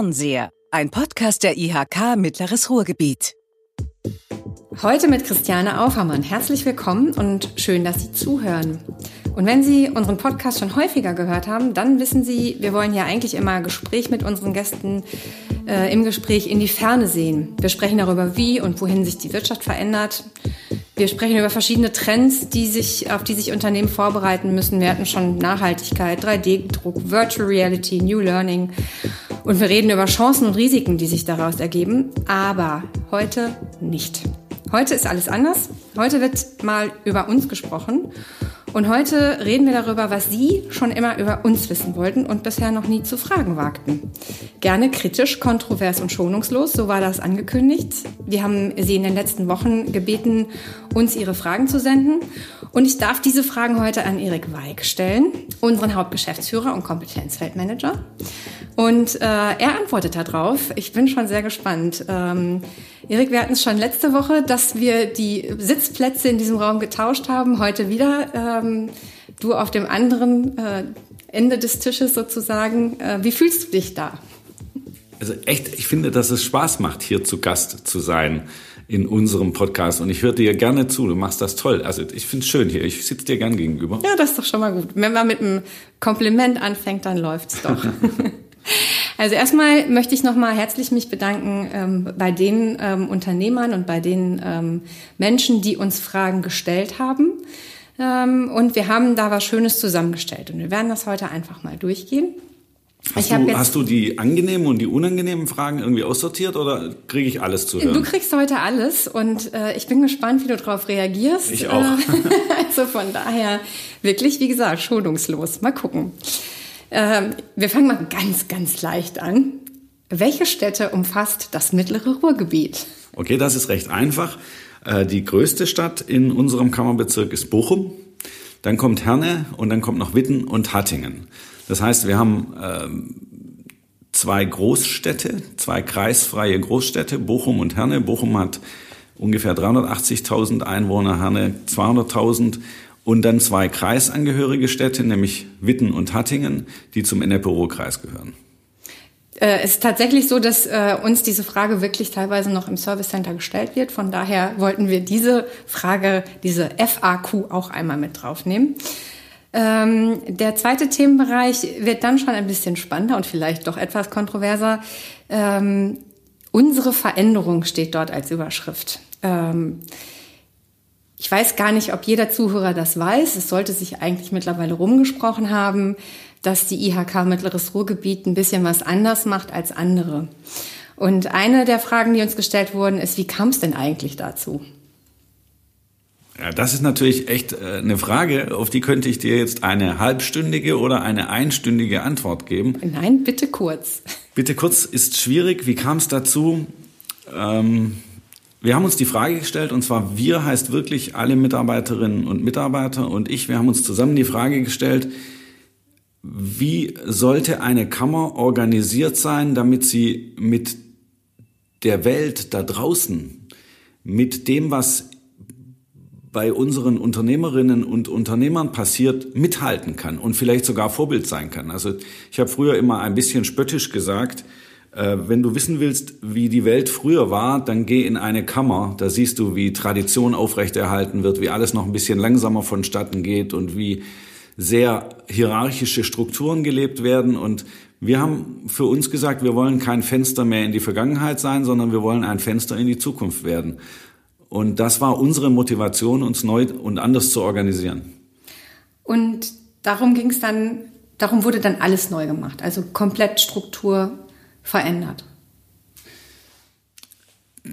Fernseher, ein Podcast der IHK Mittleres Ruhrgebiet. Heute mit Christiane Aufermann. Herzlich willkommen und schön, dass Sie zuhören. Und wenn Sie unseren Podcast schon häufiger gehört haben, dann wissen Sie, wir wollen ja eigentlich immer Gespräch mit unseren Gästen äh, im Gespräch in die Ferne sehen. Wir sprechen darüber, wie und wohin sich die Wirtschaft verändert. Wir sprechen über verschiedene Trends, die sich, auf die sich Unternehmen vorbereiten müssen. Wir hatten schon Nachhaltigkeit, 3D-Druck, Virtual Reality, New Learning. Und wir reden über Chancen und Risiken, die sich daraus ergeben. Aber heute nicht. Heute ist alles anders. Heute wird mal über uns gesprochen. Und heute reden wir darüber, was Sie schon immer über uns wissen wollten und bisher noch nie zu fragen wagten. Gerne kritisch, kontrovers und schonungslos, so war das angekündigt. Wir haben Sie in den letzten Wochen gebeten, uns Ihre Fragen zu senden. Und ich darf diese Fragen heute an Erik Weig stellen, unseren Hauptgeschäftsführer und Kompetenzfeldmanager. Und äh, er antwortet darauf. Ich bin schon sehr gespannt. Ähm, Erik, wir hatten es schon letzte Woche, dass wir die Sitzplätze in diesem Raum getauscht haben. Heute wieder. Ähm, du auf dem anderen äh, Ende des Tisches sozusagen. Äh, wie fühlst du dich da? Also echt, ich finde, dass es Spaß macht, hier zu Gast zu sein in unserem Podcast. Und ich höre dir gerne zu. Du machst das toll. Also ich finde es schön hier. Ich sitze dir gern gegenüber. Ja, das ist doch schon mal gut. Wenn man mit einem Kompliment anfängt, dann läuft's doch. Also erstmal möchte ich nochmal herzlich mich bedanken ähm, bei den ähm, Unternehmern und bei den ähm, Menschen, die uns Fragen gestellt haben. Ähm, und wir haben da was Schönes zusammengestellt. Und wir werden das heute einfach mal durchgehen. Hast, du, hast du die angenehmen und die unangenehmen Fragen irgendwie aussortiert oder kriege ich alles zu hören? Du kriegst heute alles und äh, ich bin gespannt, wie du darauf reagierst. Ich auch. also von daher wirklich, wie gesagt, schonungslos. Mal gucken. Ähm, wir fangen mal ganz, ganz leicht an. Welche Städte umfasst das mittlere Ruhrgebiet? Okay, das ist recht einfach. Äh, die größte Stadt in unserem Kammerbezirk ist Bochum. Dann kommt Herne und dann kommt noch Witten und Hattingen. Das heißt, wir haben ähm, zwei Großstädte, zwei kreisfreie Großstädte, Bochum und Herne. Bochum hat ungefähr 380.000 Einwohner, Herne 200.000 und dann zwei kreisangehörige Städte, nämlich Witten und Hattingen, die zum Ennepe-Ruhr-Kreis gehören. Äh, es ist tatsächlich so, dass äh, uns diese Frage wirklich teilweise noch im Service Center gestellt wird. Von daher wollten wir diese Frage, diese FAQ auch einmal mit draufnehmen. Ähm, der zweite Themenbereich wird dann schon ein bisschen spannender und vielleicht doch etwas kontroverser. Ähm, unsere Veränderung steht dort als Überschrift. Ähm, ich weiß gar nicht, ob jeder Zuhörer das weiß. Es sollte sich eigentlich mittlerweile rumgesprochen haben, dass die IHK Mittleres Ruhrgebiet ein bisschen was anders macht als andere. Und eine der Fragen, die uns gestellt wurden, ist, wie kam es denn eigentlich dazu? Ja, das ist natürlich echt äh, eine Frage, auf die könnte ich dir jetzt eine halbstündige oder eine einstündige Antwort geben. Nein, bitte kurz. Bitte kurz ist schwierig. Wie kam es dazu? Ähm, wir haben uns die Frage gestellt, und zwar wir heißt wirklich alle Mitarbeiterinnen und Mitarbeiter und ich, wir haben uns zusammen die Frage gestellt, wie sollte eine Kammer organisiert sein, damit sie mit der Welt da draußen, mit dem, was bei unseren Unternehmerinnen und Unternehmern passiert, mithalten kann und vielleicht sogar Vorbild sein kann. Also ich habe früher immer ein bisschen spöttisch gesagt, wenn du wissen willst, wie die Welt früher war, dann geh in eine Kammer. Da siehst du, wie Tradition aufrechterhalten wird, wie alles noch ein bisschen langsamer vonstatten geht und wie sehr hierarchische Strukturen gelebt werden. Und wir haben für uns gesagt, wir wollen kein Fenster mehr in die Vergangenheit sein, sondern wir wollen ein Fenster in die Zukunft werden. Und das war unsere Motivation, uns neu und anders zu organisieren. Und darum ging es dann, darum wurde dann alles neu gemacht. Also komplett Struktur, verändert?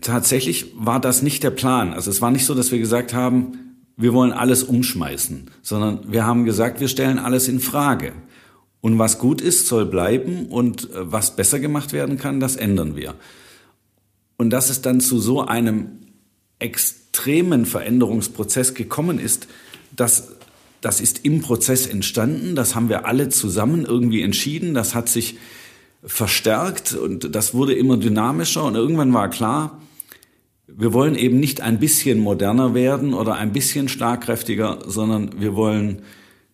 Tatsächlich war das nicht der Plan. Also es war nicht so, dass wir gesagt haben, wir wollen alles umschmeißen, sondern wir haben gesagt, wir stellen alles in Frage. Und was gut ist, soll bleiben und äh, was besser gemacht werden kann, das ändern wir. Und dass es dann zu so einem extremen Veränderungsprozess gekommen ist, das, das ist im Prozess entstanden, das haben wir alle zusammen irgendwie entschieden, das hat sich verstärkt und das wurde immer dynamischer und irgendwann war klar, wir wollen eben nicht ein bisschen moderner werden oder ein bisschen schlagkräftiger, sondern wir wollen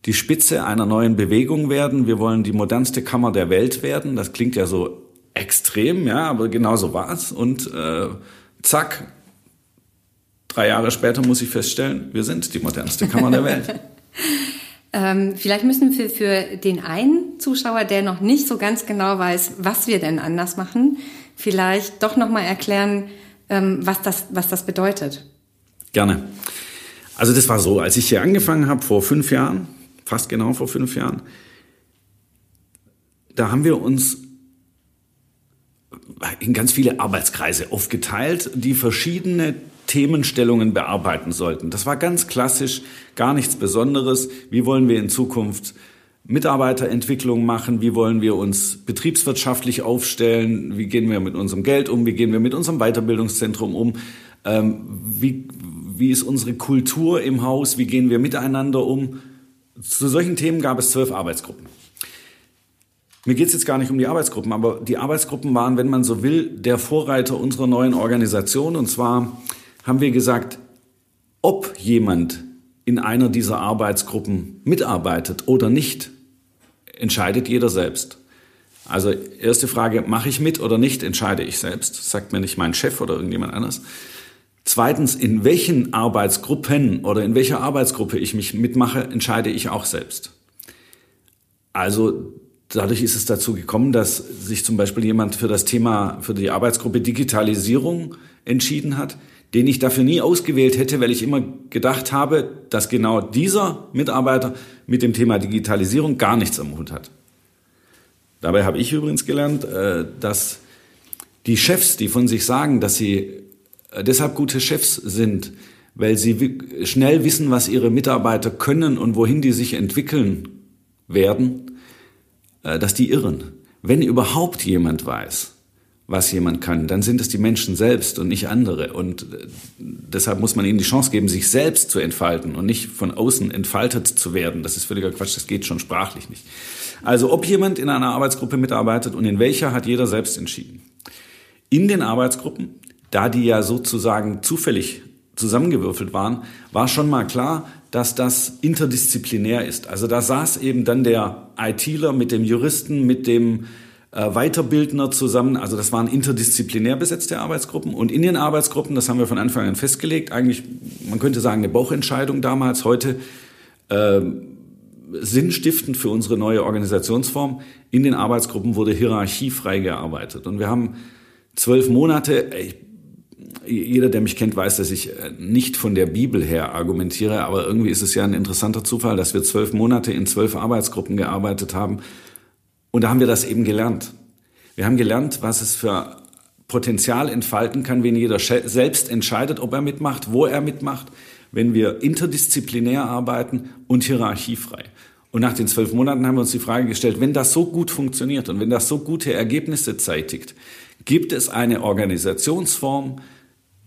die Spitze einer neuen Bewegung werden. Wir wollen die modernste Kammer der Welt werden. Das klingt ja so extrem, ja, aber genau so war es. Und äh, zack, drei Jahre später muss ich feststellen, wir sind die modernste Kammer der Welt. ähm, vielleicht müssen wir für den einen Zuschauer, der noch nicht so ganz genau weiß, was wir denn anders machen, vielleicht doch nochmal erklären, ähm, was, das, was das bedeutet. Gerne. Also das war so, als ich hier angefangen habe vor fünf Jahren, fast genau vor fünf Jahren, da haben wir uns in ganz viele Arbeitskreise aufgeteilt, die verschiedene Themenstellungen bearbeiten sollten. Das war ganz klassisch, gar nichts Besonderes. Wie wollen wir in Zukunft Mitarbeiterentwicklung machen? Wie wollen wir uns betriebswirtschaftlich aufstellen? Wie gehen wir mit unserem Geld um? Wie gehen wir mit unserem Weiterbildungszentrum um? Ähm, wie, wie ist unsere Kultur im Haus? Wie gehen wir miteinander um? Zu solchen Themen gab es zwölf Arbeitsgruppen. Mir geht es jetzt gar nicht um die Arbeitsgruppen, aber die Arbeitsgruppen waren, wenn man so will, der Vorreiter unserer neuen Organisation. Und zwar haben wir gesagt, ob jemand in einer dieser Arbeitsgruppen mitarbeitet oder nicht, entscheidet jeder selbst. Also erste Frage, mache ich mit oder nicht, entscheide ich selbst. sagt mir nicht mein Chef oder irgendjemand anders. Zweitens, in welchen Arbeitsgruppen oder in welcher Arbeitsgruppe ich mich mitmache, entscheide ich auch selbst. Also dadurch ist es dazu gekommen, dass sich zum Beispiel jemand für das Thema, für die Arbeitsgruppe Digitalisierung entschieden hat, den ich dafür nie ausgewählt hätte, weil ich immer gedacht habe, dass genau dieser Mitarbeiter mit dem Thema Digitalisierung gar nichts am Hut hat. Dabei habe ich übrigens gelernt, äh, dass die Chefs, die von sich sagen, dass sie äh, deshalb gute Chefs sind, weil sie schnell wissen, was ihre Mitarbeiter können und wohin die sich entwickeln werden, äh, dass die irren. Wenn überhaupt jemand weiß, was jemand kann, dann sind es die Menschen selbst und nicht andere. Und äh, deshalb muss man ihnen die Chance geben, sich selbst zu entfalten und nicht von außen entfaltet zu werden. Das ist völliger Quatsch, das geht schon sprachlich nicht. Also ob jemand in einer Arbeitsgruppe mitarbeitet und in welcher, hat jeder selbst entschieden. In den Arbeitsgruppen, da die ja sozusagen zufällig zusammengewürfelt waren, war schon mal klar, dass das interdisziplinär ist. Also da saß eben dann der ITler mit dem Juristen, mit dem äh, Weiterbildner zusammen. Also das waren interdisziplinär besetzte Arbeitsgruppen. Und in den Arbeitsgruppen, das haben wir von Anfang an festgelegt, eigentlich, man könnte sagen, eine Bauchentscheidung damals, heute äh, sinnstiftend für unsere neue Organisationsform. In den Arbeitsgruppen wurde hierarchiefrei gearbeitet. Und wir haben zwölf Monate, ich jeder, der mich kennt, weiß, dass ich äh, nicht von der Bibel her argumentiere, aber irgendwie ist es ja ein interessanter Zufall, dass wir zwölf Monate in zwölf Arbeitsgruppen gearbeitet haben. Und da haben wir das eben gelernt. Wir haben gelernt, was es für Potenzial entfalten kann, wenn jeder selbst entscheidet, ob er mitmacht, wo er mitmacht, wenn wir interdisziplinär arbeiten und hierarchiefrei. Und nach den zwölf Monaten haben wir uns die Frage gestellt, wenn das so gut funktioniert und wenn das so gute Ergebnisse zeitigt, gibt es eine Organisationsform,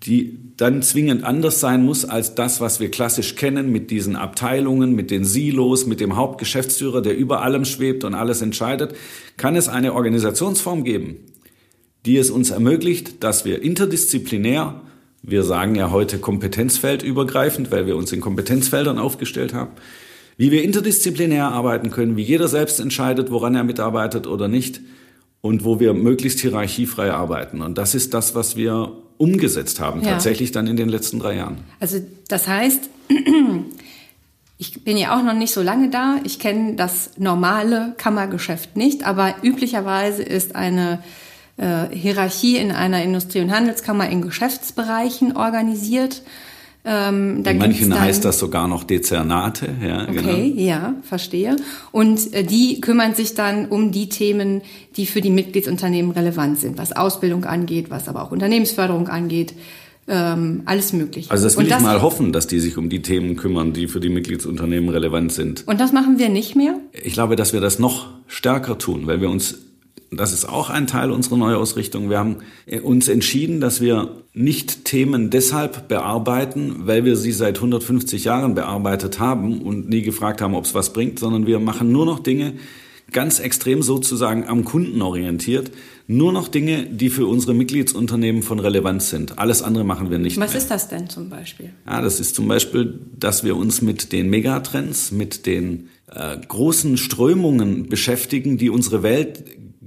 die dann zwingend anders sein muss als das, was wir klassisch kennen mit diesen Abteilungen, mit den Silos, mit dem Hauptgeschäftsführer, der über allem schwebt und alles entscheidet, kann es eine Organisationsform geben, die es uns ermöglicht, dass wir interdisziplinär, wir sagen ja heute kompetenzfeldübergreifend, weil wir uns in Kompetenzfeldern aufgestellt haben, wie wir interdisziplinär arbeiten können, wie jeder selbst entscheidet, woran er mitarbeitet oder nicht und wo wir möglichst hierarchiefrei arbeiten. Und das ist das, was wir umgesetzt haben, ja. tatsächlich dann in den letzten drei Jahren. Also das heißt, ich bin ja auch noch nicht so lange da. Ich kenne das normale Kammergeschäft nicht, aber üblicherweise ist eine äh, Hierarchie in einer Industrie- und Handelskammer in Geschäftsbereichen organisiert. Ähm, In manchen heißt das sogar noch Dezernate. Ja, okay, genau. ja, verstehe. Und äh, die kümmern sich dann um die Themen, die für die Mitgliedsunternehmen relevant sind, was Ausbildung angeht, was aber auch Unternehmensförderung angeht. Ähm, alles möglich. Also das will das, ich mal hoffen, dass die sich um die Themen kümmern, die für die Mitgliedsunternehmen relevant sind. Und das machen wir nicht mehr? Ich glaube, dass wir das noch stärker tun, weil wir uns das ist auch ein Teil unserer Neuausrichtung. Wir haben uns entschieden, dass wir nicht Themen deshalb bearbeiten, weil wir sie seit 150 Jahren bearbeitet haben und nie gefragt haben, ob es was bringt, sondern wir machen nur noch Dinge, ganz extrem sozusagen am Kunden orientiert. Nur noch Dinge, die für unsere Mitgliedsunternehmen von Relevanz sind. Alles andere machen wir nicht Was mehr. ist das denn zum Beispiel? Ja, das ist zum Beispiel, dass wir uns mit den Megatrends, mit den äh, großen Strömungen beschäftigen, die unsere Welt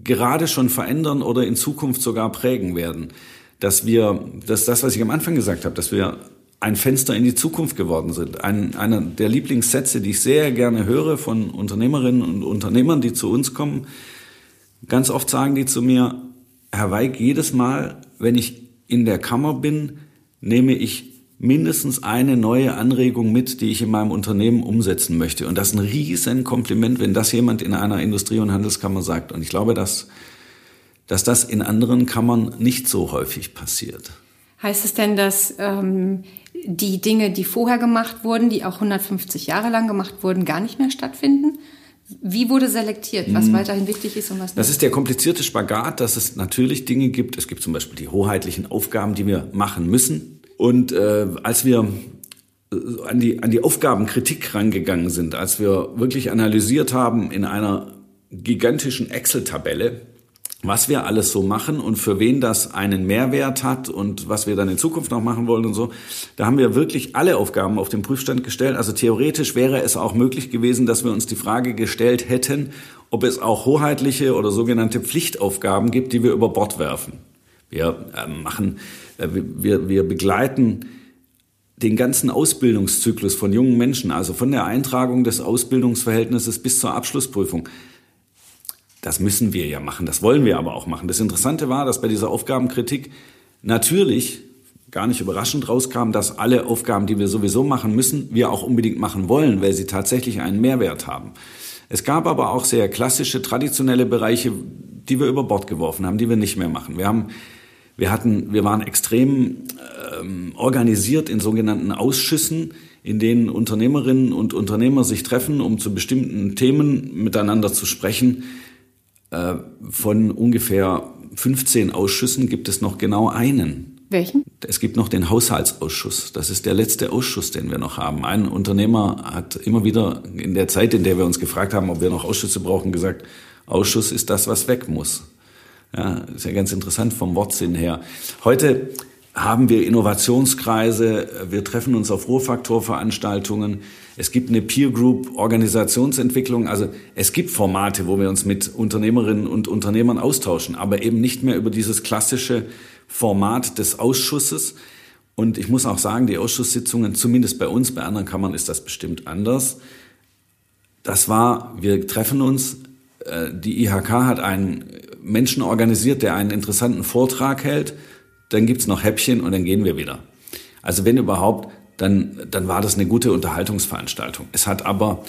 gerade schon verändern oder in Zukunft sogar prägen werden. Dass wir, das ist das, was ich am Anfang gesagt habe, dass wir ein Fenster in die Zukunft geworden sind. Ein, einer der Lieblingssätze, die ich sehr gerne höre von Unternehmerinnen und Unternehmern, die zu uns kommen. Ganz oft sagen die zu mir, Herr Weig, jedes Mal, wenn ich in der Kammer bin, nehme ich mindestens eine neue Anregung mit, die ich in meinem Unternehmen umsetzen möchte. Und das ist ein riesen Kompliment, wenn das jemand in einer Industrie- und Handelskammer sagt. Und ich glaube, dass, dass das in anderen Kammern nicht so häufig passiert. Heißt es denn, dass ähm, die Dinge, die vorher gemacht wurden, die auch 150 Jahre lang gemacht wurden, gar nicht mehr stattfinden? Wie wurde selektiert, was hm. weiterhin wichtig ist und was nicht? Das ist der komplizierte Spagat, dass es natürlich Dinge gibt. Es gibt zum Beispiel die hoheitlichen Aufgaben, die wir machen müssen. Und äh, als wir äh, an die, an die Aufgabenkritik rangegangen sind, als wir wirklich analysiert haben in einer gigantischen Excel-Tabelle, was wir alles so machen und für wen das einen Mehrwert hat und was wir dann in Zukunft noch machen wollen und so. Da haben wir wirklich alle Aufgaben auf den Prüfstand gestellt. Also theoretisch wäre es auch möglich gewesen, dass wir uns die Frage gestellt hätten, ob es auch hoheitliche oder sogenannte Pflichtaufgaben gibt, die wir über Bord werfen. Wir äh, machen, wir, wir begleiten den ganzen Ausbildungszyklus von jungen Menschen, also von der Eintragung des Ausbildungsverhältnisses bis zur Abschlussprüfung. Das müssen wir ja machen, das wollen wir aber auch machen. Das Interessante war, dass bei dieser Aufgabenkritik natürlich gar nicht überraschend rauskam, dass alle Aufgaben, die wir sowieso machen müssen, wir auch unbedingt machen wollen, weil sie tatsächlich einen Mehrwert haben. Es gab aber auch sehr klassische, traditionelle Bereiche, die wir über Bord geworfen haben, die wir nicht mehr machen. Wir haben, wir hatten, wir waren extrem ähm, organisiert in sogenannten Ausschüssen, in denen Unternehmerinnen und Unternehmer sich treffen, um zu bestimmten Themen miteinander zu sprechen. Äh, von ungefähr 15 Ausschüssen gibt es noch genau einen. Welchen? Es gibt noch den Haushaltsausschuss. Das ist der letzte Ausschuss, den wir noch haben. Ein Unternehmer hat immer wieder in der Zeit, in der wir uns gefragt haben, ob wir noch Ausschüsse brauchen, gesagt, Ausschuss ist das, was weg muss. Ja, ist ja ganz interessant vom Wortsinn her. Heute haben wir Innovationskreise, wir treffen uns auf Ruhrfaktorveranstaltungen, es gibt eine Peer Group Organisationsentwicklung, also es gibt Formate, wo wir uns mit Unternehmerinnen und Unternehmern austauschen, aber eben nicht mehr über dieses klassische Format des Ausschusses. Und ich muss auch sagen, die Ausschusssitzungen, zumindest bei uns, bei anderen Kammern ist das bestimmt anders. Das war, wir treffen uns, äh, die IHK hat einen Menschen organisiert, der einen interessanten Vortrag hält dann gibt's noch Häppchen und dann gehen wir wieder. Also wenn überhaupt, dann, dann war das eine gute Unterhaltungsveranstaltung. Es hat aber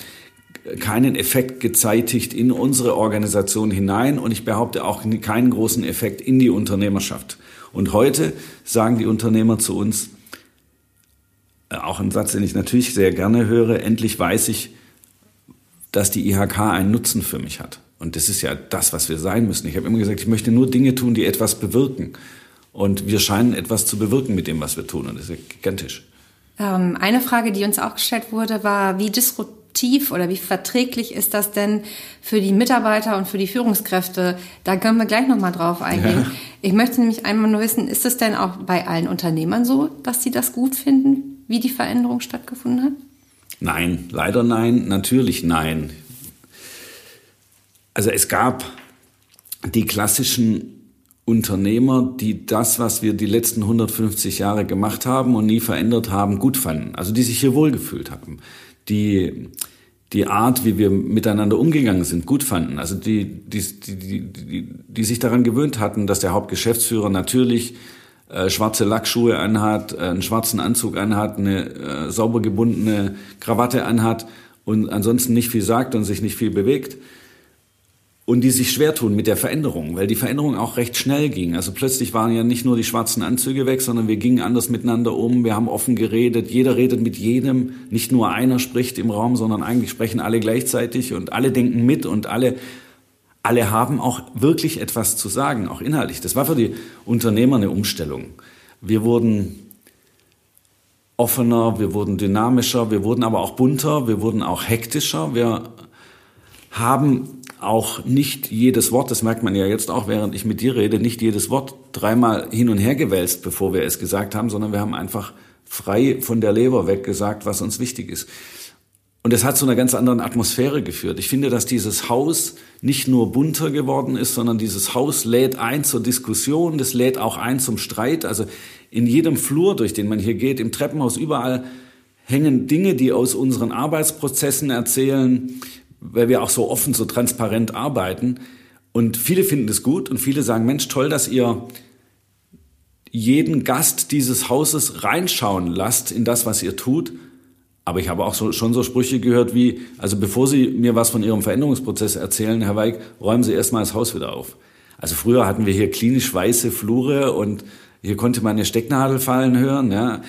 keinen Effekt gezeitigt in unsere Organisation hinein und ich behaupte auch keinen großen Effekt in die Unternehmerschaft. Und heute sagen die Unternehmer zu uns, äh, auch ein Satz, den ich natürlich sehr gerne höre, endlich weiß ich, dass die IHK einen Nutzen für mich hat. Und das ist ja das, was wir sein müssen. Ich habe immer gesagt, ich möchte nur Dinge tun, die etwas bewirken. Und wir scheinen etwas zu bewirken mit dem, was wir tun. Und das ist ja gigantisch. Ähm, eine Frage, die uns auch gestellt wurde, war, wie disruptiv oder wie verträglich ist das denn für die Mitarbeiter und für die Führungskräfte? Da können wir gleich nochmal drauf eingehen. Ja. Ich möchte nämlich einmal nur wissen, ist es denn auch bei allen Unternehmern so, dass sie das gut finden, wie die Veränderung stattgefunden hat? Nein, leider nein, natürlich nein. Also es gab die klassischen Unternehmer, die das, was wir die letzten 150 Jahre gemacht haben und nie verändert haben, gut fanden. Also die sich hier wohlgefühlt haben. Die die Art, wie wir miteinander umgegangen sind, gut fanden. Also die, die, die, die, die sich daran gewöhnt hatten, dass der Hauptgeschäftsführer natürlich äh, schwarze Lackschuhe anhat, äh, einen schwarzen Anzug anhat, eine äh, sauber gebundene Krawatte anhat und ansonsten nicht viel sagt und sich nicht viel bewegt und die sich schwer tun mit der Veränderung, weil die Veränderung auch recht schnell ging. Also plötzlich waren ja nicht nur die schwarzen Anzüge weg, sondern wir gingen anders miteinander um, wir haben offen geredet, jeder redet mit jedem, nicht nur einer spricht im Raum, sondern eigentlich sprechen alle gleichzeitig und alle denken mit und alle alle haben auch wirklich etwas zu sagen, auch inhaltlich. Das war für die Unternehmer eine Umstellung. Wir wurden offener, wir wurden dynamischer, wir wurden aber auch bunter, wir wurden auch hektischer. Wir haben auch nicht jedes Wort, das merkt man ja jetzt auch, während ich mit dir rede, nicht jedes Wort dreimal hin und her gewälzt, bevor wir es gesagt haben, sondern wir haben einfach frei von der Leber weg gesagt, was uns wichtig ist. Und es hat zu einer ganz anderen Atmosphäre geführt. Ich finde, dass dieses Haus nicht nur bunter geworden ist, sondern dieses Haus lädt ein zur Diskussion, das lädt auch ein zum Streit. Also in jedem Flur, durch den man hier geht, im Treppenhaus, überall hängen Dinge, die aus unseren Arbeitsprozessen erzählen, weil wir auch so offen, so transparent arbeiten. Und viele finden das gut und viele sagen, Mensch, toll, dass ihr jeden Gast dieses Hauses reinschauen lasst in das, was ihr tut. Aber ich habe auch so, schon so Sprüche gehört wie, also bevor Sie mir was von Ihrem Veränderungsprozess erzählen, Herr Weig, räumen Sie erstmal das Haus wieder auf. Also früher hatten wir hier klinisch weiße Flure und hier konnte man eine Stecknadel fallen hören. Ja.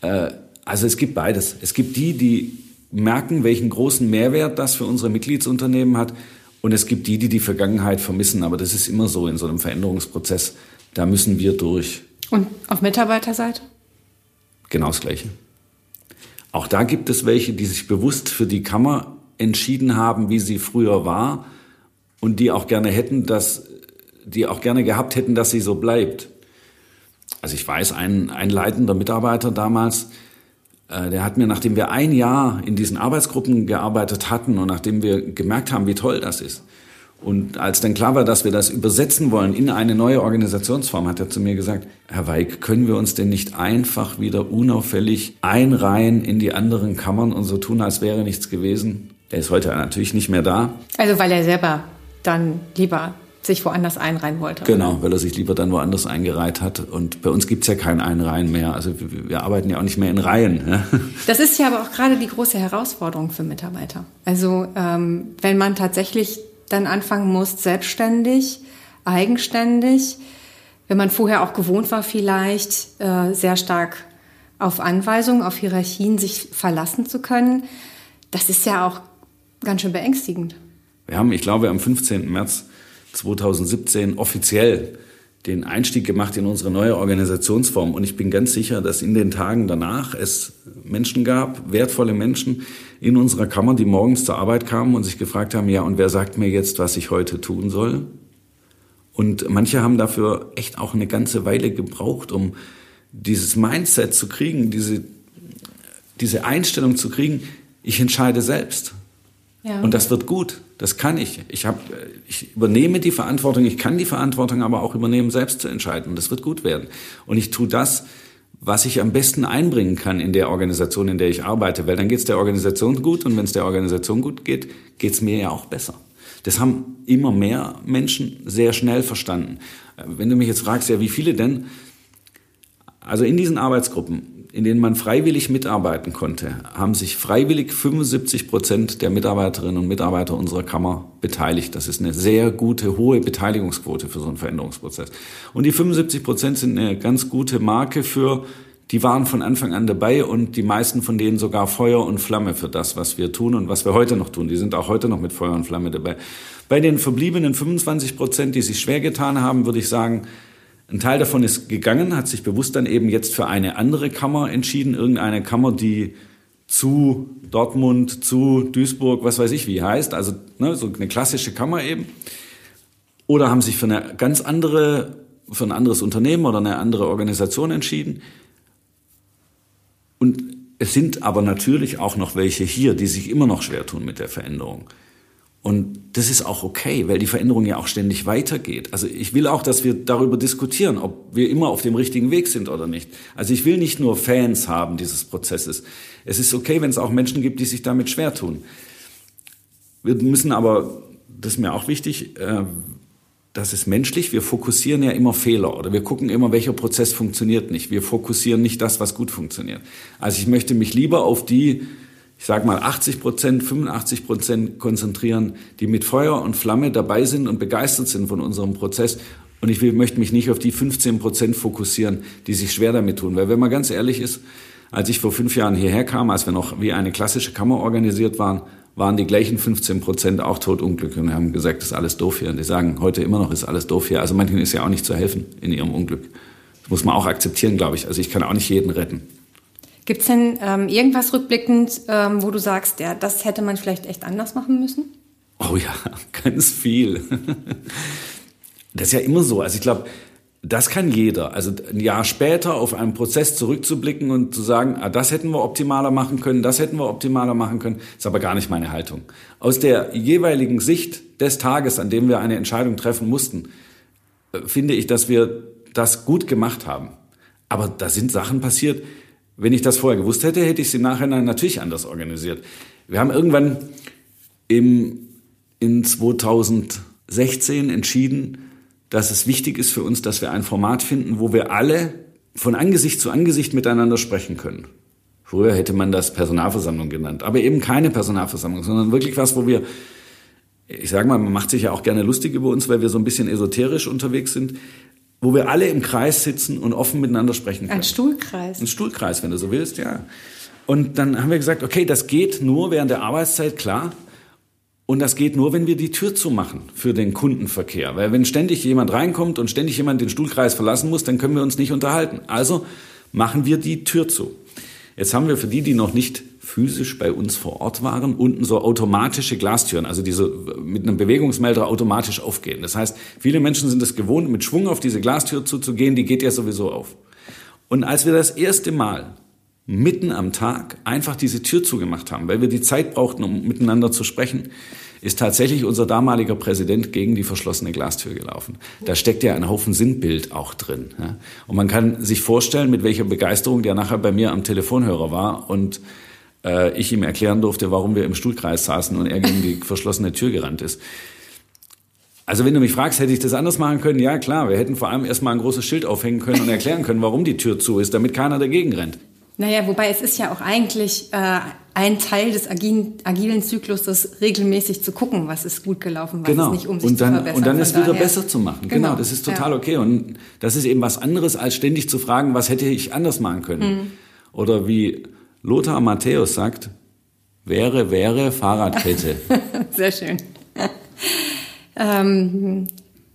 Äh, also es gibt beides. Es gibt die, die merken, welchen großen Mehrwert das für unsere Mitgliedsunternehmen hat. Und es gibt die, die die Vergangenheit vermissen. Aber das ist immer so in so einem Veränderungsprozess. Da müssen wir durch. Und auf Mitarbeiterseite? Genau das Gleiche. Auch da gibt es welche, die sich bewusst für die Kammer entschieden haben, wie sie früher war und die auch gerne hätten, dass, die auch gerne gehabt hätten, dass sie so bleibt. Also ich weiß, ein, ein leitender Mitarbeiter damals, der hat mir, nachdem wir ein Jahr in diesen Arbeitsgruppen gearbeitet hatten und nachdem wir gemerkt haben, wie toll das ist, und als dann klar war, dass wir das übersetzen wollen in eine neue Organisationsform, hat er zu mir gesagt, Herr Weig, können wir uns denn nicht einfach wieder unauffällig einreihen in die anderen Kammern und so tun, als wäre nichts gewesen? Er ist heute natürlich nicht mehr da. Also weil er selber dann lieber sich woanders einreihen wollte. Genau, weil er sich lieber dann woanders eingereiht hat. Und bei uns gibt's ja kein Einreihen mehr. Also wir, arbeiten ja auch nicht mehr in Reihen. Ja? Das ist ja aber auch gerade die große Herausforderung für Mitarbeiter. Also ähm, wenn man tatsächlich dann anfangen muss, selbstständig, eigenständig, wenn man vorher auch gewohnt war, vielleicht äh, sehr stark auf Anweisungen, auf Hierarchien sich verlassen zu können, das ist ja auch ganz schön beängstigend. Wir haben, ich glaube, am 15. März 2017 offiziell den Einstieg gemacht in unsere neue Organisationsform. Und ich bin ganz sicher, dass in den Tagen danach es Menschen gab, wertvolle Menschen in unserer Kammer, die morgens zur Arbeit kamen und sich gefragt haben, ja, und wer sagt mir jetzt, was ich heute tun soll? Und manche haben dafür echt auch eine ganze Weile gebraucht, um dieses Mindset zu kriegen, diese, diese Einstellung zu kriegen, ich entscheide selbst. Und das wird gut. Das kann ich. Ich, hab, ich übernehme die Verantwortung, ich kann die Verantwortung aber auch übernehmen, selbst zu entscheiden. Und das wird gut werden. Und ich tue das, was ich am besten einbringen kann in der Organisation, in der ich arbeite. Weil dann geht es der Organisation gut und wenn es der Organisation gut geht, geht es mir ja auch besser. Das haben immer mehr Menschen sehr schnell verstanden. Wenn du mich jetzt fragst, ja, wie viele denn? Also in diesen Arbeitsgruppen in denen man freiwillig mitarbeiten konnte, haben sich freiwillig 75 Prozent der Mitarbeiterinnen und Mitarbeiter unserer Kammer beteiligt. Das ist eine sehr gute, hohe Beteiligungsquote für so einen Veränderungsprozess. Und die 75 Prozent sind eine ganz gute Marke für, die waren von Anfang an dabei und die meisten von denen sogar Feuer und Flamme für das, was wir tun und was wir heute noch tun. Die sind auch heute noch mit Feuer und Flamme dabei. Bei den verbliebenen 25 Prozent, die sich schwer getan haben, würde ich sagen, ein Teil davon ist gegangen, hat sich bewusst dann eben jetzt für eine andere Kammer entschieden, irgendeine Kammer, die zu Dortmund, zu Duisburg, was weiß ich wie heißt, also ne, so eine klassische Kammer eben. Oder haben sich für eine ganz andere, für ein anderes Unternehmen oder eine andere Organisation entschieden. Und es sind aber natürlich auch noch welche hier, die sich immer noch schwer tun mit der Veränderung. Und das ist auch okay, weil die Veränderung ja auch ständig weitergeht. Also ich will auch, dass wir darüber diskutieren, ob wir immer auf dem richtigen Weg sind oder nicht. Also ich will nicht nur Fans haben dieses Prozesses. Es ist okay, wenn es auch Menschen gibt, die sich damit schwer tun. Wir müssen aber, das ist mir auch wichtig, äh, das ist menschlich. Wir fokussieren ja immer Fehler oder wir gucken immer, welcher Prozess funktioniert nicht. Wir fokussieren nicht das, was gut funktioniert. Also ich möchte mich lieber auf die ich sage mal 80 Prozent, 85 Prozent konzentrieren, die mit Feuer und Flamme dabei sind und begeistert sind von unserem Prozess. Und ich will, möchte mich nicht auf die 15 Prozent fokussieren, die sich schwer damit tun. Weil wenn man ganz ehrlich ist, als ich vor fünf Jahren hierher kam, als wir noch wie eine klassische Kammer organisiert waren, waren die gleichen 15 Prozent auch totunglücklich und haben gesagt, das ist alles doof hier. Und die sagen heute immer noch, ist alles doof hier. Also manchen ist ja auch nicht zu helfen in ihrem Unglück. Das muss man auch akzeptieren, glaube ich. Also ich kann auch nicht jeden retten. Gibt es denn ähm, irgendwas rückblickend, ähm, wo du sagst, ja, das hätte man vielleicht echt anders machen müssen? Oh ja, ganz viel. Das ist ja immer so. Also ich glaube, das kann jeder. Also ein Jahr später auf einen Prozess zurückzublicken und zu sagen, ah, das hätten wir optimaler machen können, das hätten wir optimaler machen können, ist aber gar nicht meine Haltung. Aus der jeweiligen Sicht des Tages, an dem wir eine Entscheidung treffen mussten, äh, finde ich, dass wir das gut gemacht haben. Aber da sind Sachen passiert. Wenn ich das vorher gewusst hätte, hätte ich sie nachher natürlich anders organisiert. Wir haben irgendwann im, in 2016 entschieden, dass es wichtig ist für uns, dass wir ein Format finden, wo wir alle von Angesicht zu Angesicht miteinander sprechen können. Früher hätte man das Personalversammlung genannt, aber eben keine Personalversammlung, sondern wirklich was, wo wir, ich sage mal, man macht sich ja auch gerne lustig über uns, weil wir so ein bisschen esoterisch unterwegs sind, wo wir alle im Kreis sitzen und offen miteinander sprechen können. Ein Stuhlkreis. Ein Stuhlkreis, wenn du so willst, ja. Und dann haben wir gesagt, okay, das geht nur während der Arbeitszeit, klar. Und das geht nur, wenn wir die Tür zumachen für den Kundenverkehr. Weil wenn ständig jemand reinkommt und ständig jemand den Stuhlkreis verlassen muss, dann können wir uns nicht unterhalten. Also machen wir die Tür zu. Jetzt haben wir für die, die noch nicht physisch bei uns vor Ort waren, unten so automatische Glastüren, also diese mit einem Bewegungsmelder automatisch aufgehen. Das heißt, viele Menschen sind es gewohnt, mit Schwung auf diese Glastür zuzugehen, die geht ja sowieso auf. Und als wir das erste Mal mitten am Tag einfach diese Tür zugemacht haben, weil wir die Zeit brauchten, um miteinander zu sprechen, ist tatsächlich unser damaliger Präsident gegen die verschlossene Glastür gelaufen. Da steckt ja ein Haufen Sinnbild auch drin. Und man kann sich vorstellen, mit welcher Begeisterung der nachher bei mir am Telefonhörer war und äh, ich ihm erklären durfte, warum wir im Stuhlkreis saßen und er gegen die verschlossene Tür gerannt ist. Also wenn du mich fragst, hätte ich das anders machen können? Ja, klar. Wir hätten vor allem erstmal ein großes Schild aufhängen können und erklären können, warum die Tür zu ist, damit keiner dagegen rennt. Naja, wobei es ist ja auch eigentlich äh, ein Teil des agilen, agilen Zykluses, regelmäßig zu gucken, was ist gut gelaufen, was genau. ist nicht, um sich und dann, zu verbessern. Und dann ist wieder besser zu machen. Genau. genau, das ist total ja. okay. Und das ist eben was anderes, als ständig zu fragen, was hätte ich anders machen können. Mhm. Oder wie Lothar Matthäus sagt, wäre, wäre, Fahrradkette. Sehr schön. ähm,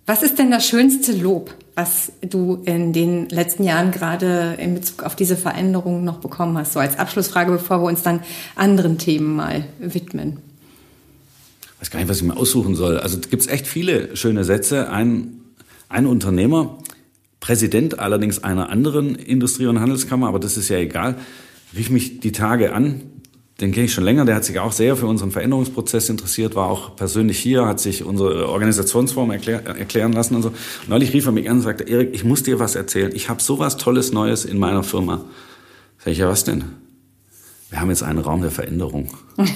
was ist denn das schönste Lob, was du in den letzten Jahren gerade in Bezug auf diese Veränderungen noch bekommen hast? So als Abschlussfrage, bevor wir uns dann anderen Themen mal widmen. Ich weiß gar nicht, was ich mir aussuchen soll. Also gibt es echt viele schöne Sätze. Ein, ein Unternehmer, Präsident allerdings einer anderen Industrie- und Handelskammer, aber das ist ja egal, rief mich die Tage an, den kenne ich schon länger, der hat sich auch sehr für unseren Veränderungsprozess interessiert, war auch persönlich hier, hat sich unsere Organisationsform erklär, erklären lassen und so. Neulich rief er mich an und sagte, Erik, ich muss dir was erzählen. Ich habe sowas Tolles Neues in meiner Firma. Sag ich, ja, was denn? Wir haben jetzt einen Raum der Veränderung.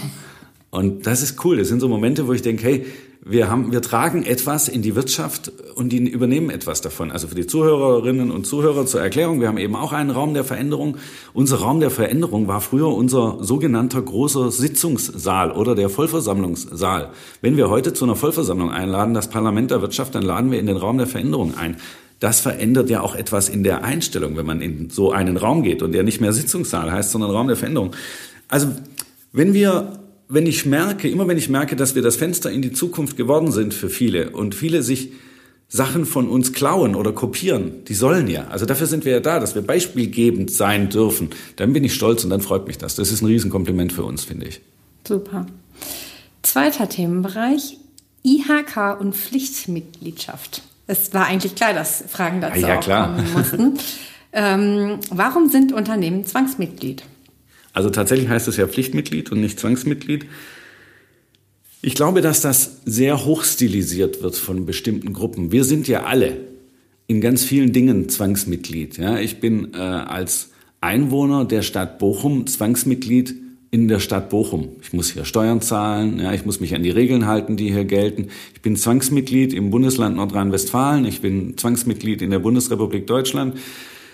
und das ist cool. Das sind so Momente, wo ich denke, hey, wir, haben, wir tragen etwas in die Wirtschaft und die übernehmen etwas davon. Also für die Zuhörerinnen und Zuhörer zur Erklärung, wir haben eben auch einen Raum der Veränderung. Unser Raum der Veränderung war früher unser sogenannter großer Sitzungssaal oder der Vollversammlungssaal. Wenn wir heute zu einer Vollversammlung einladen, das Parlament der Wirtschaft, dann laden wir in den Raum der Veränderung ein. Das verändert ja auch etwas in der Einstellung, wenn man in so einen Raum geht und der nicht mehr Sitzungssaal heißt, sondern Raum der Veränderung. Also wenn wir wenn ich merke, immer wenn ich merke, dass wir das Fenster in die Zukunft geworden sind für viele und viele sich Sachen von uns klauen oder kopieren, die sollen ja. Also dafür sind wir ja da, dass wir beispielgebend sein dürfen. Dann bin ich stolz und dann freut mich das. Das ist ein Riesenkompliment für uns, finde ich. Super. Zweiter Themenbereich, IHK und Pflichtmitgliedschaft. Es war eigentlich klar, dass Fragen dazu ja, ja, klar. kommen mussten. ähm, warum sind Unternehmen Zwangsmitglied? Also tatsächlich heißt es ja Pflichtmitglied und nicht Zwangsmitglied. Ich glaube, dass das sehr hochstilisiert wird von bestimmten Gruppen. Wir sind ja alle in ganz vielen Dingen Zwangsmitglied. Ja, ich bin äh, als Einwohner der Stadt Bochum Zwangsmitglied in der Stadt Bochum. Ich muss hier Steuern zahlen, ja, ich muss mich an die Regeln halten, die hier gelten. Ich bin Zwangsmitglied im Bundesland Nordrhein-Westfalen, ich bin Zwangsmitglied in der Bundesrepublik Deutschland,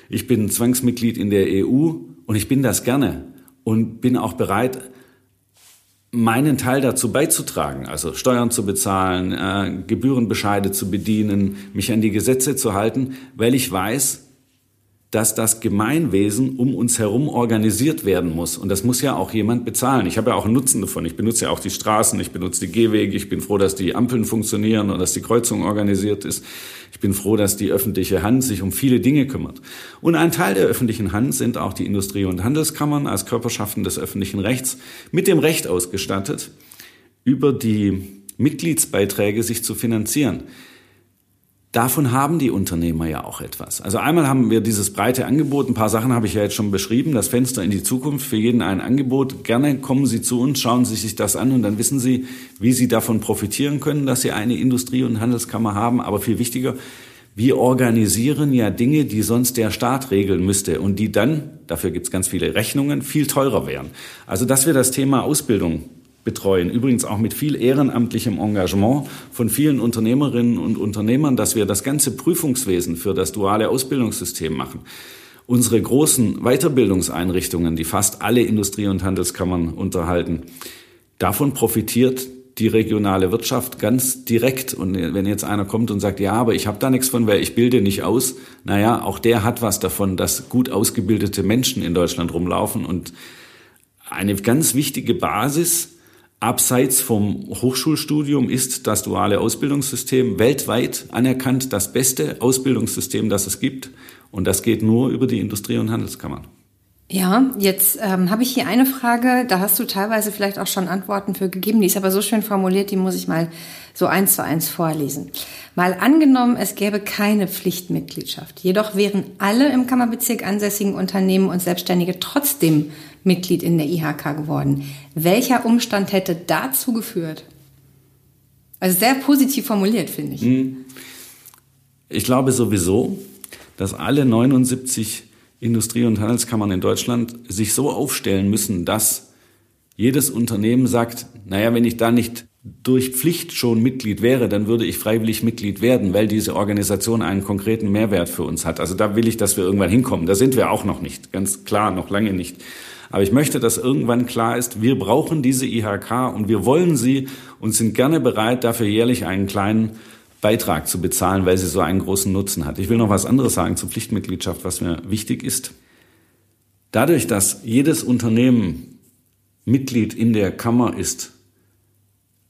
ich bin Zwangsmitglied in der EU und ich bin das gerne und bin auch bereit, meinen Teil dazu beizutragen, also Steuern zu bezahlen, äh, Gebührenbescheide zu bedienen, mich an die Gesetze zu halten, weil ich weiß, dass das Gemeinwesen um uns herum organisiert werden muss. Und das muss ja auch jemand bezahlen. Ich habe ja auch einen Nutzen davon. Ich benutze ja auch die Straßen, ich benutze die Gehwege, ich bin froh, dass die Ampeln funktionieren und dass die Kreuzung organisiert ist. Ich bin froh, dass die öffentliche Hand sich um viele Dinge kümmert. Und ein Teil der öffentlichen Hand sind auch die Industrie- und Handelskammern als Körperschaften des öffentlichen Rechts mit dem Recht ausgestattet, über die Mitgliedsbeiträge sich zu finanzieren. Davon haben die Unternehmer ja auch etwas. Also einmal haben wir dieses breite Angebot, ein paar Sachen habe ich ja jetzt schon beschrieben, das Fenster in die Zukunft, für jeden ein Angebot. Gerne kommen Sie zu uns, schauen Sie sich das an und dann wissen Sie, wie Sie davon profitieren können, dass Sie eine Industrie- und Handelskammer haben. Aber viel wichtiger, wir organisieren ja Dinge, die sonst der Staat regeln müsste und die dann, dafür gibt es ganz viele Rechnungen, viel teurer wären. Also dass wir das Thema Ausbildung betreuen. Übrigens auch mit viel ehrenamtlichem Engagement von vielen Unternehmerinnen und Unternehmern, dass wir das ganze Prüfungswesen für das duale Ausbildungssystem machen. Unsere großen Weiterbildungseinrichtungen, die fast alle Industrie- und Handelskammern unterhalten, davon profitiert die regionale Wirtschaft ganz direkt. Und wenn jetzt einer kommt und sagt, ja, aber ich habe da nichts von, weil ich bilde nicht aus, naja, auch der hat was davon, dass gut ausgebildete Menschen in Deutschland rumlaufen. Und eine ganz wichtige Basis Abseits vom Hochschulstudium ist das duale Ausbildungssystem weltweit anerkannt das beste Ausbildungssystem, das es gibt. Und das geht nur über die Industrie- und Handelskammern. Ja, jetzt ähm, habe ich hier eine Frage, da hast du teilweise vielleicht auch schon Antworten für gegeben, die ist aber so schön formuliert, die muss ich mal so eins zu eins vorlesen. Mal angenommen, es gäbe keine Pflichtmitgliedschaft, jedoch wären alle im Kammerbezirk ansässigen Unternehmen und Selbstständige trotzdem Mitglied in der IHK geworden. Welcher Umstand hätte dazu geführt? Also sehr positiv formuliert, finde ich. Hm. Ich glaube sowieso, dass alle 79 Industrie- und Handelskammern in Deutschland sich so aufstellen müssen, dass jedes Unternehmen sagt, naja, wenn ich da nicht durch Pflicht schon Mitglied wäre, dann würde ich freiwillig Mitglied werden, weil diese Organisation einen konkreten Mehrwert für uns hat. Also da will ich, dass wir irgendwann hinkommen. Da sind wir auch noch nicht, ganz klar, noch lange nicht. Aber ich möchte, dass irgendwann klar ist, wir brauchen diese IHK und wir wollen sie und sind gerne bereit, dafür jährlich einen kleinen Beitrag zu bezahlen, weil sie so einen großen Nutzen hat. Ich will noch was anderes sagen zur Pflichtmitgliedschaft, was mir wichtig ist. Dadurch, dass jedes Unternehmen Mitglied in der Kammer ist,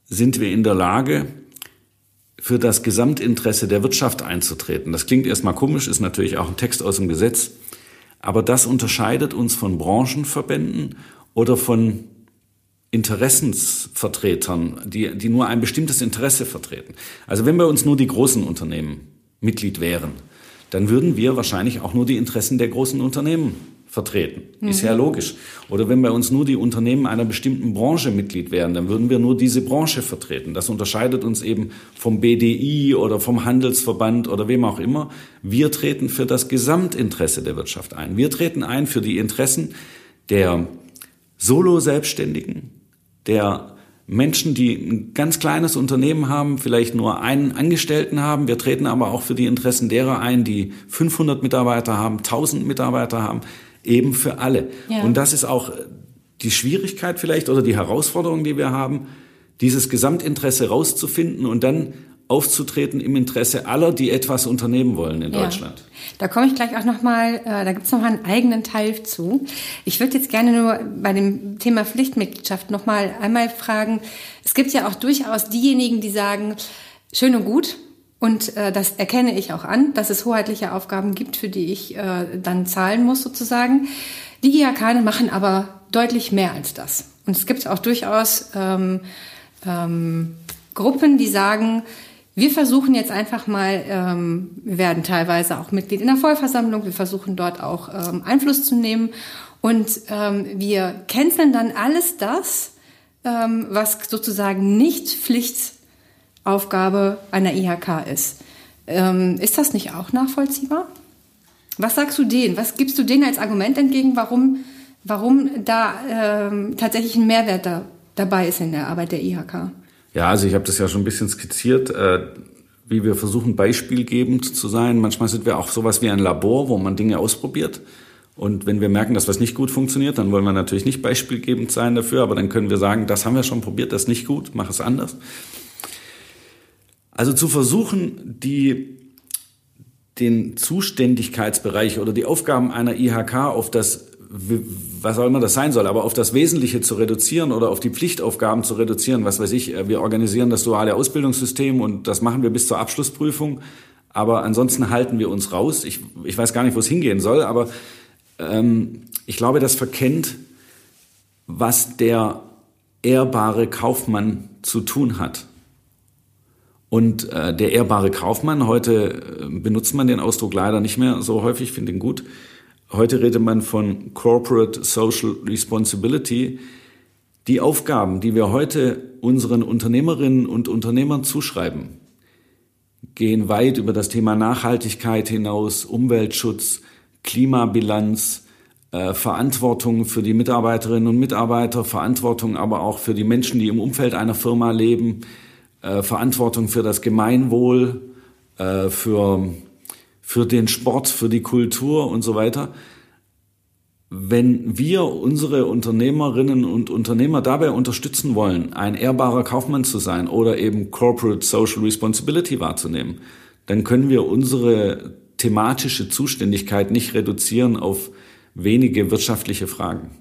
sind wir in der Lage, für das Gesamtinteresse der Wirtschaft einzutreten. Das klingt erstmal komisch, ist natürlich auch ein Text aus dem Gesetz, aber das unterscheidet uns von Branchenverbänden oder von Interessensvertretern, die, die nur ein bestimmtes Interesse vertreten. Also wenn bei uns nur die großen Unternehmen Mitglied wären, dann würden wir wahrscheinlich auch nur die Interessen der großen Unternehmen vertreten. Mhm. Ist ja logisch. Oder wenn bei uns nur die Unternehmen einer bestimmten Branche Mitglied wären, dann würden wir nur diese Branche vertreten. Das unterscheidet uns eben vom BDI oder vom Handelsverband oder wem auch immer. Wir treten für das Gesamtinteresse der Wirtschaft ein. Wir treten ein für die Interessen der Solo-Selbstständigen, der Menschen, die ein ganz kleines Unternehmen haben, vielleicht nur einen Angestellten haben. Wir treten aber auch für die Interessen derer ein, die 500 Mitarbeiter haben, 1000 Mitarbeiter haben, eben für alle. Ja. Und das ist auch die Schwierigkeit vielleicht oder die Herausforderung, die wir haben, dieses Gesamtinteresse rauszufinden und dann aufzutreten im Interesse aller, die etwas unternehmen wollen in ja. Deutschland. Da komme ich gleich auch nochmal, äh, da gibt es nochmal einen eigenen Teil zu. Ich würde jetzt gerne nur bei dem Thema Pflichtmitgliedschaft nochmal einmal fragen, es gibt ja auch durchaus diejenigen, die sagen, schön und gut, und äh, das erkenne ich auch an, dass es hoheitliche Aufgaben gibt, für die ich äh, dann zahlen muss sozusagen. Die IHK machen aber deutlich mehr als das. Und es gibt auch durchaus ähm, ähm, Gruppen, die sagen, wir versuchen jetzt einfach mal, ähm, wir werden teilweise auch Mitglied in der Vollversammlung, wir versuchen dort auch ähm, Einfluss zu nehmen und ähm, wir canceln dann alles das, ähm, was sozusagen nicht Pflichtaufgabe einer IHK ist. Ähm, ist das nicht auch nachvollziehbar? Was sagst du denen? Was gibst du denen als Argument entgegen, warum, warum da ähm, tatsächlich ein Mehrwert da, dabei ist in der Arbeit der IHK? Ja, also ich habe das ja schon ein bisschen skizziert, äh, wie wir versuchen, beispielgebend zu sein. Manchmal sind wir auch sowas wie ein Labor, wo man Dinge ausprobiert. Und wenn wir merken, dass was nicht gut funktioniert, dann wollen wir natürlich nicht beispielgebend sein dafür, aber dann können wir sagen, das haben wir schon probiert, das ist nicht gut, mach es anders. Also zu versuchen, die, den Zuständigkeitsbereich oder die Aufgaben einer IHK auf das was auch immer das sein soll, aber auf das Wesentliche zu reduzieren oder auf die Pflichtaufgaben zu reduzieren, was weiß ich, wir organisieren das duale Ausbildungssystem und das machen wir bis zur Abschlussprüfung, aber ansonsten halten wir uns raus. Ich, ich weiß gar nicht, wo es hingehen soll, aber ähm, ich glaube, das verkennt, was der ehrbare Kaufmann zu tun hat. Und äh, der ehrbare Kaufmann, heute äh, benutzt man den Ausdruck leider nicht mehr so häufig, finde ihn gut. Heute redet man von Corporate Social Responsibility. Die Aufgaben, die wir heute unseren Unternehmerinnen und Unternehmern zuschreiben, gehen weit über das Thema Nachhaltigkeit hinaus, Umweltschutz, Klimabilanz, äh, Verantwortung für die Mitarbeiterinnen und Mitarbeiter, Verantwortung aber auch für die Menschen, die im Umfeld einer Firma leben, äh, Verantwortung für das Gemeinwohl, äh, für, für den Sport, für die Kultur und so weiter. Wenn wir unsere Unternehmerinnen und Unternehmer dabei unterstützen wollen, ein ehrbarer Kaufmann zu sein oder eben Corporate Social Responsibility wahrzunehmen, dann können wir unsere thematische Zuständigkeit nicht reduzieren auf wenige wirtschaftliche Fragen.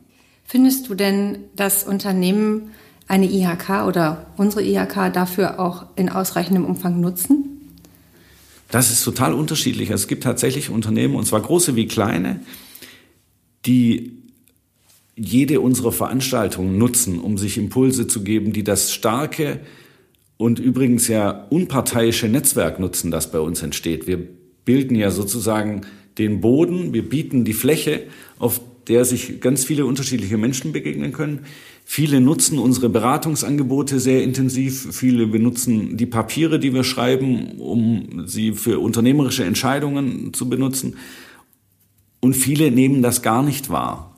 Findest du denn, dass Unternehmen eine IHK oder unsere IHK dafür auch in ausreichendem Umfang nutzen? Das ist total unterschiedlich. Es gibt tatsächlich Unternehmen, und zwar große wie kleine, die jede unserer Veranstaltungen nutzen, um sich Impulse zu geben, die das starke und übrigens ja unparteiische Netzwerk nutzen, das bei uns entsteht. Wir bilden ja sozusagen den Boden, wir bieten die Fläche, auf der sich ganz viele unterschiedliche Menschen begegnen können. Viele nutzen unsere Beratungsangebote sehr intensiv. Viele benutzen die Papiere, die wir schreiben, um sie für unternehmerische Entscheidungen zu benutzen. Und viele nehmen das gar nicht wahr.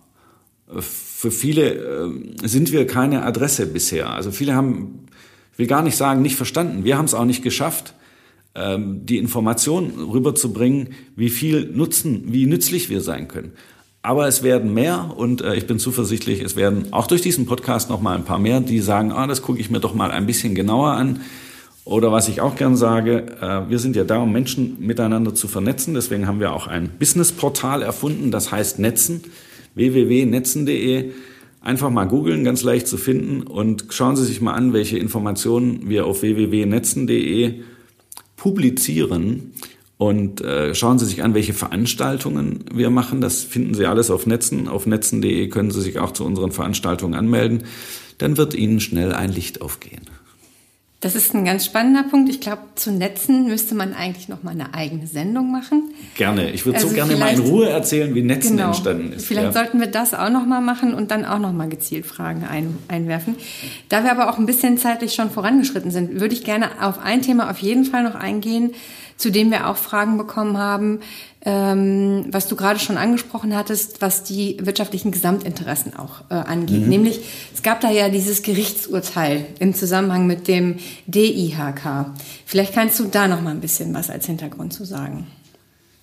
Für viele äh, sind wir keine Adresse bisher. Also viele haben, ich will gar nicht sagen, nicht verstanden. Wir haben es auch nicht geschafft, ähm, die Information rüberzubringen, wie viel Nutzen, wie nützlich wir sein können. Aber es werden mehr und äh, ich bin zuversichtlich, es werden auch durch diesen Podcast noch mal ein paar mehr, die sagen, ah, das gucke ich mir doch mal ein bisschen genauer an. Oder was ich auch gern sage, äh, wir sind ja da, um Menschen miteinander zu vernetzen. Deswegen haben wir auch ein Businessportal erfunden, das heißt Netzen, www.netzen.de. Einfach mal googeln, ganz leicht zu finden und schauen Sie sich mal an, welche Informationen wir auf www.netzen.de publizieren. Und äh, schauen Sie sich an, welche Veranstaltungen wir machen. Das finden Sie alles auf Netzen. Auf netzen.de können Sie sich auch zu unseren Veranstaltungen anmelden. Dann wird Ihnen schnell ein Licht aufgehen. Das ist ein ganz spannender Punkt. Ich glaube, zu Netzen müsste man eigentlich noch mal eine eigene Sendung machen. Gerne. Ich würde also so gerne mal in Ruhe erzählen, wie Netzen genau, entstanden ist. Vielleicht ja. sollten wir das auch noch mal machen und dann auch noch mal gezielt Fragen ein, einwerfen. Da wir aber auch ein bisschen zeitlich schon vorangeschritten sind, würde ich gerne auf ein Thema auf jeden Fall noch eingehen, zu dem wir auch Fragen bekommen haben, ähm, was du gerade schon angesprochen hattest, was die wirtschaftlichen Gesamtinteressen auch äh, angeht. Mhm. Nämlich, es gab da ja dieses Gerichtsurteil im Zusammenhang mit dem DIHK. Vielleicht kannst du da noch mal ein bisschen was als Hintergrund zu sagen.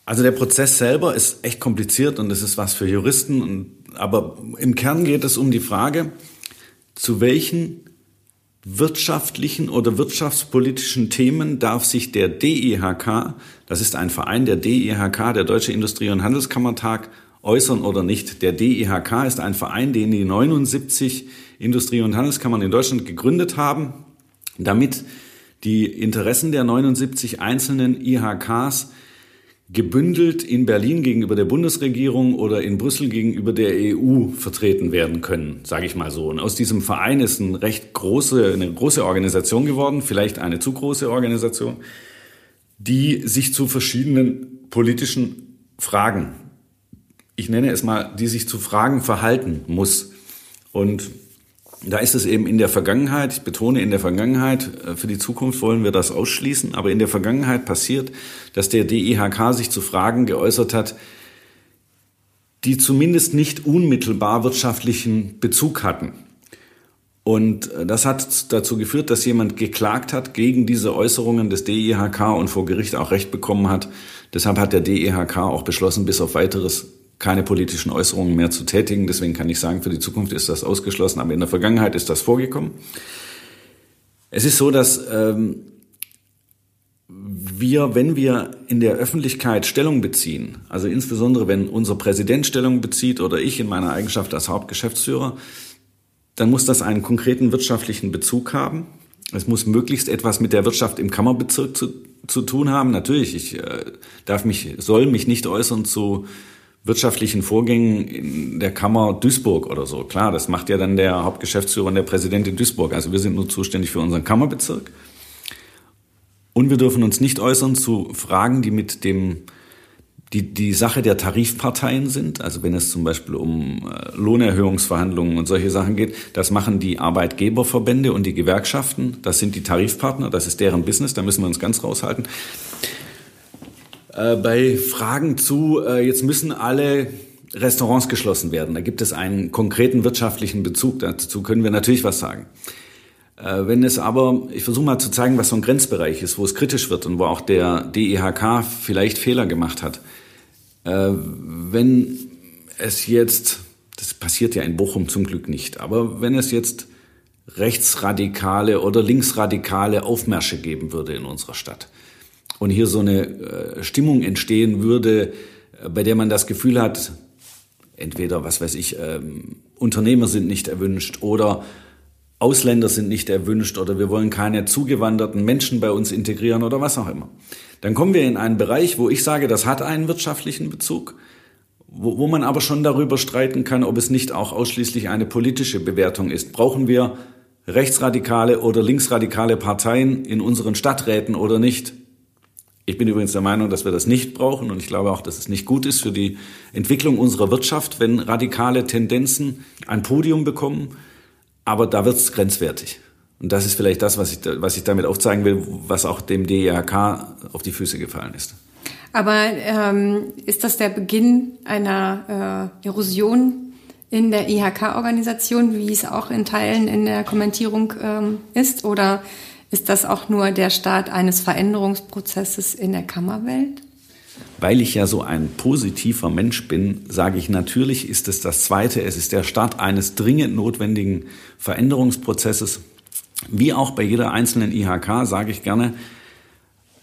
Also der Prozess selber ist echt kompliziert und es ist was für Juristen. Und, aber im Kern geht es um die Frage, zu welchen wirtschaftlichen oder wirtschaftspolitischen Themen darf sich der DIHK, das ist ein Verein der DIHK, der Deutsche Industrie- und Handelskammertag, äußern oder nicht. Der DIHK ist ein Verein, den die 79 Industrie- und Handelskammern in Deutschland gegründet haben, damit die Interessen der 79 einzelnen IHKs gebündelt in Berlin gegenüber der Bundesregierung oder in Brüssel gegenüber der EU vertreten werden können, sage ich mal so. Und aus diesem Verein ist eine recht große, eine große Organisation geworden, vielleicht eine zu große Organisation, die sich zu verschiedenen politischen Fragen, ich nenne es mal, die sich zu Fragen verhalten muss. Und da ist es eben in der Vergangenheit, ich betone in der Vergangenheit, äh, für die Zukunft wollen wir das ausschließen, aber in der Vergangenheit passiert, dass der DIHK sich zu Fragen geäußert hat, die zumindest nicht unmittelbar wirtschaftlichen Bezug hatten. Und äh, das hat dazu geführt, dass jemand geklagt hat gegen diese Äußerungen des DIHK und vor Gericht auch Recht bekommen hat. Deshalb hat der DIHK auch beschlossen, bis auf weiteres keine politischen Äußerungen mehr zu tätigen. Deswegen kann ich sagen, für die Zukunft ist das ausgeschlossen, aber in der Vergangenheit ist das vorgekommen. Es ist so, dass ähm, wir, wenn wir in der Öffentlichkeit Stellung beziehen, also insbesondere wenn unser Präsident Stellung bezieht oder ich in meiner Eigenschaft als Hauptgeschäftsführer, dann muss das einen konkreten wirtschaftlichen Bezug haben. Es muss möglichst etwas mit der Wirtschaft im Kammerbezirk zu, zu tun haben. Natürlich, ich äh, darf mich, soll mich nicht äußern zu wirtschaftlichen Vorgängen in der Kammer Duisburg oder so. Klar, das macht ja dann der Hauptgeschäftsführer und der Präsident in Duisburg. Also wir sind nur zuständig für unseren Kammerbezirk. Und wir dürfen uns nicht äußern zu Fragen, die mit dem die, die Sache der Tarifparteien sind, also wenn es zum Beispiel um äh, Lohnerhöhungsverhandlungen und solche Sachen geht, das machen die Arbeitgeberverbände und die Gewerkschaften, das sind die Tarifpartner, das ist deren Business, da müssen wir uns ganz raushalten. Äh, bei Fragen zu, äh, jetzt müssen alle Restaurants geschlossen werden, da gibt es einen konkreten wirtschaftlichen Bezug, dazu können wir natürlich was sagen. Äh, wenn es aber, ich versuche mal zu zeigen, was so ein Grenzbereich ist, wo es kritisch wird und wo auch der DEHK vielleicht Fehler gemacht hat. Äh, wenn es jetzt, das passiert ja in Bochum zum Glück nicht, aber wenn es jetzt rechtsradikale oder linksradikale Aufmärsche geben würde in unserer Stadt und hier so eine äh, Stimmung entstehen würde, äh, bei der man das Gefühl hat, entweder, was weiß ich, ähm, Unternehmer sind nicht erwünscht oder Ausländer sind nicht erwünscht oder wir wollen keine zugewanderten Menschen bei uns integrieren oder was auch immer. Dann kommen wir in einen Bereich, wo ich sage, das hat einen wirtschaftlichen Bezug, wo, wo man aber schon darüber streiten kann, ob es nicht auch ausschließlich eine politische Bewertung ist. Brauchen wir rechtsradikale oder linksradikale Parteien in unseren Stadträten oder nicht? Ich bin übrigens der Meinung, dass wir das nicht brauchen und ich glaube auch, dass es nicht gut ist für die Entwicklung unserer Wirtschaft, wenn radikale Tendenzen ein Podium bekommen aber da wird es grenzwertig. Und das ist vielleicht das, was ich, was ich damit aufzeigen will, was auch dem DEHK auf die Füße gefallen ist. Aber ähm, ist das der Beginn einer äh, Erosion in der IHK-Organisation, wie es auch in Teilen in der Kommentierung ähm, ist? Oder ist das auch nur der Start eines Veränderungsprozesses in der Kammerwelt? Weil ich ja so ein positiver Mensch bin, sage ich, natürlich ist es das Zweite. Es ist der Start eines dringend notwendigen Veränderungsprozesses. Wie auch bei jeder einzelnen IHK sage ich gerne,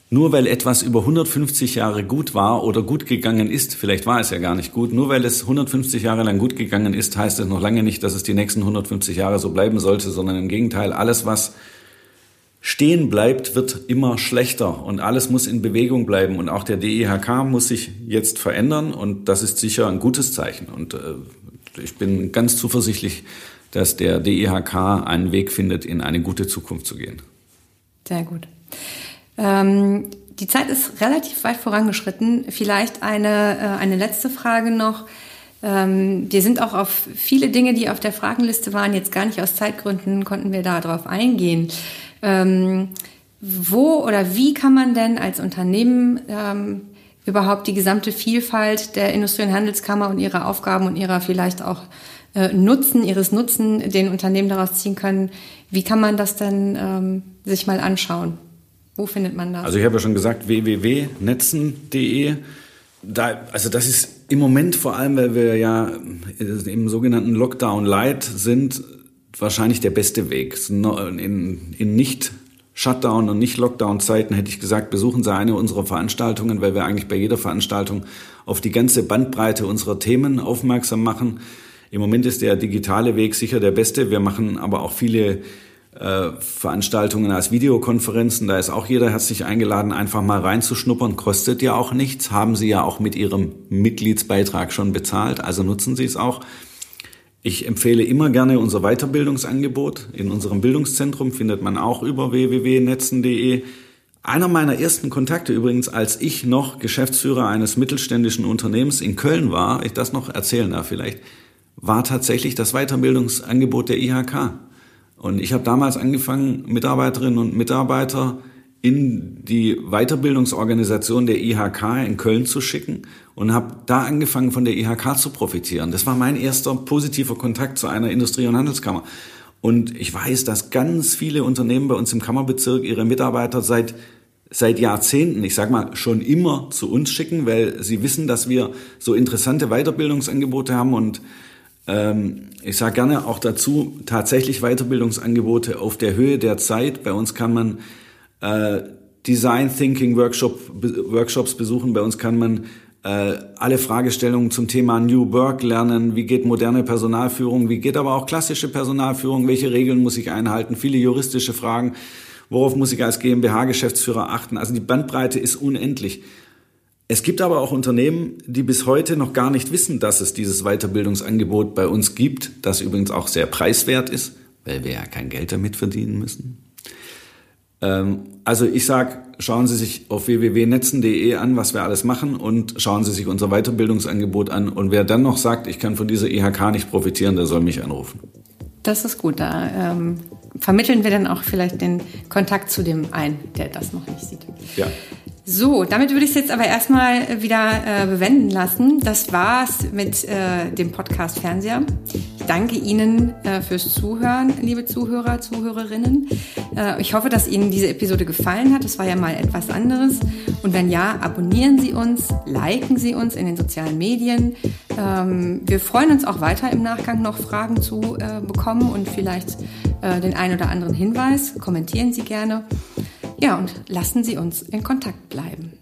nur weil etwas über 150 Jahre gut war oder gut gegangen ist, vielleicht war es ja gar nicht gut, nur weil es 150 Jahre lang gut gegangen ist, heißt es noch lange nicht, dass es die nächsten 150 Jahre so bleiben sollte, sondern im Gegenteil, alles, was stehen bleibt, wird immer schlechter und alles muss in Bewegung bleiben und auch der DEHK muss sich jetzt verändern und das ist sicher ein gutes Zeichen und äh, ich bin ganz zuversichtlich, dass der DEHK einen Weg findet, in eine gute Zukunft zu gehen. Sehr gut. Ähm, die Zeit ist relativ weit vorangeschritten. Vielleicht eine, äh, eine letzte Frage noch. Ähm, wir sind auch auf viele Dinge, die auf der Fragenliste waren, jetzt gar nicht aus Zeitgründen, konnten wir darauf eingehen. Ähm, wo oder wie kann man denn als Unternehmen ähm, überhaupt die gesamte Vielfalt der Industrie- und Handelskammer und ihre Aufgaben und ihrer vielleicht auch äh, Nutzen, ihres Nutzen den Unternehmen daraus ziehen können, wie kann man das denn ähm, sich mal anschauen? Wo findet man das? Also ich habe ja schon gesagt, www.netzen.de. Da, also das ist im Moment vor allem, weil wir ja im sogenannten Lockdown Light sind, wahrscheinlich der beste Weg. In, in nicht Shutdown und nicht Lockdown-Zeiten hätte ich gesagt, besuchen Sie eine unserer Veranstaltungen, weil wir eigentlich bei jeder Veranstaltung auf die ganze Bandbreite unserer Themen aufmerksam machen. Im Moment ist der digitale Weg sicher der beste. Wir machen aber auch viele äh, Veranstaltungen als Videokonferenzen. Da ist auch jeder herzlich eingeladen, einfach mal reinzuschnuppern. Kostet ja auch nichts. Haben Sie ja auch mit Ihrem Mitgliedsbeitrag schon bezahlt. Also nutzen Sie es auch. Ich empfehle immer gerne unser Weiterbildungsangebot. In unserem Bildungszentrum findet man auch über www.netzen.de. Einer meiner ersten Kontakte übrigens, als ich noch Geschäftsführer eines mittelständischen Unternehmens in Köln war, ich das noch erzählen darf vielleicht, war tatsächlich das Weiterbildungsangebot der IHK. Und ich habe damals angefangen, Mitarbeiterinnen und Mitarbeiter in die Weiterbildungsorganisation der IHK in Köln zu schicken und habe da angefangen, von der IHK zu profitieren. Das war mein erster positiver Kontakt zu einer Industrie- und Handelskammer. Und ich weiß, dass ganz viele Unternehmen bei uns im Kammerbezirk ihre Mitarbeiter seit seit Jahrzehnten, ich sag mal, schon immer zu uns schicken, weil sie wissen, dass wir so interessante Weiterbildungsangebote haben und ähm, ich sage gerne auch dazu tatsächlich Weiterbildungsangebote auf der Höhe der Zeit. Bei uns kann man äh, Design Thinking Workshop, Workshops besuchen. Bei uns kann man äh, alle Fragestellungen zum Thema New Work lernen. Wie geht moderne Personalführung? Wie geht aber auch klassische Personalführung? Welche Regeln muss ich einhalten? Viele juristische Fragen. Worauf muss ich als GmbH-Geschäftsführer achten? Also die Bandbreite ist unendlich. Es gibt aber auch Unternehmen, die bis heute noch gar nicht wissen, dass es dieses Weiterbildungsangebot bei uns gibt, das übrigens auch sehr preiswert ist, weil wir ja kein Geld damit verdienen müssen. Ähm, also ich sag, schauen Sie sich auf www.netzen.de an, was wir alles machen und schauen Sie sich unser Weiterbildungsangebot an. Und wer dann noch sagt, ich kann von dieser IHK nicht profitieren, der soll mich anrufen. Das ist gut. Da ähm, vermitteln wir dann auch vielleicht den Kontakt zu dem ein, der das noch nicht sieht. Ja. So, damit würde ich es jetzt aber erstmal wieder äh, bewenden lassen. Das war's mit äh, dem Podcast Fernseher. Ich danke Ihnen äh, fürs Zuhören, liebe Zuhörer, Zuhörerinnen. Äh, ich hoffe, dass Ihnen diese Episode gefallen hat. Es war ja mal etwas anderes. Und wenn ja, abonnieren Sie uns, liken Sie uns in den sozialen Medien. Ähm, wir freuen uns auch weiter im Nachgang noch Fragen zu äh, bekommen und vielleicht äh, den einen oder anderen Hinweis. Kommentieren Sie gerne. Ja, und lassen Sie uns in Kontakt bleiben.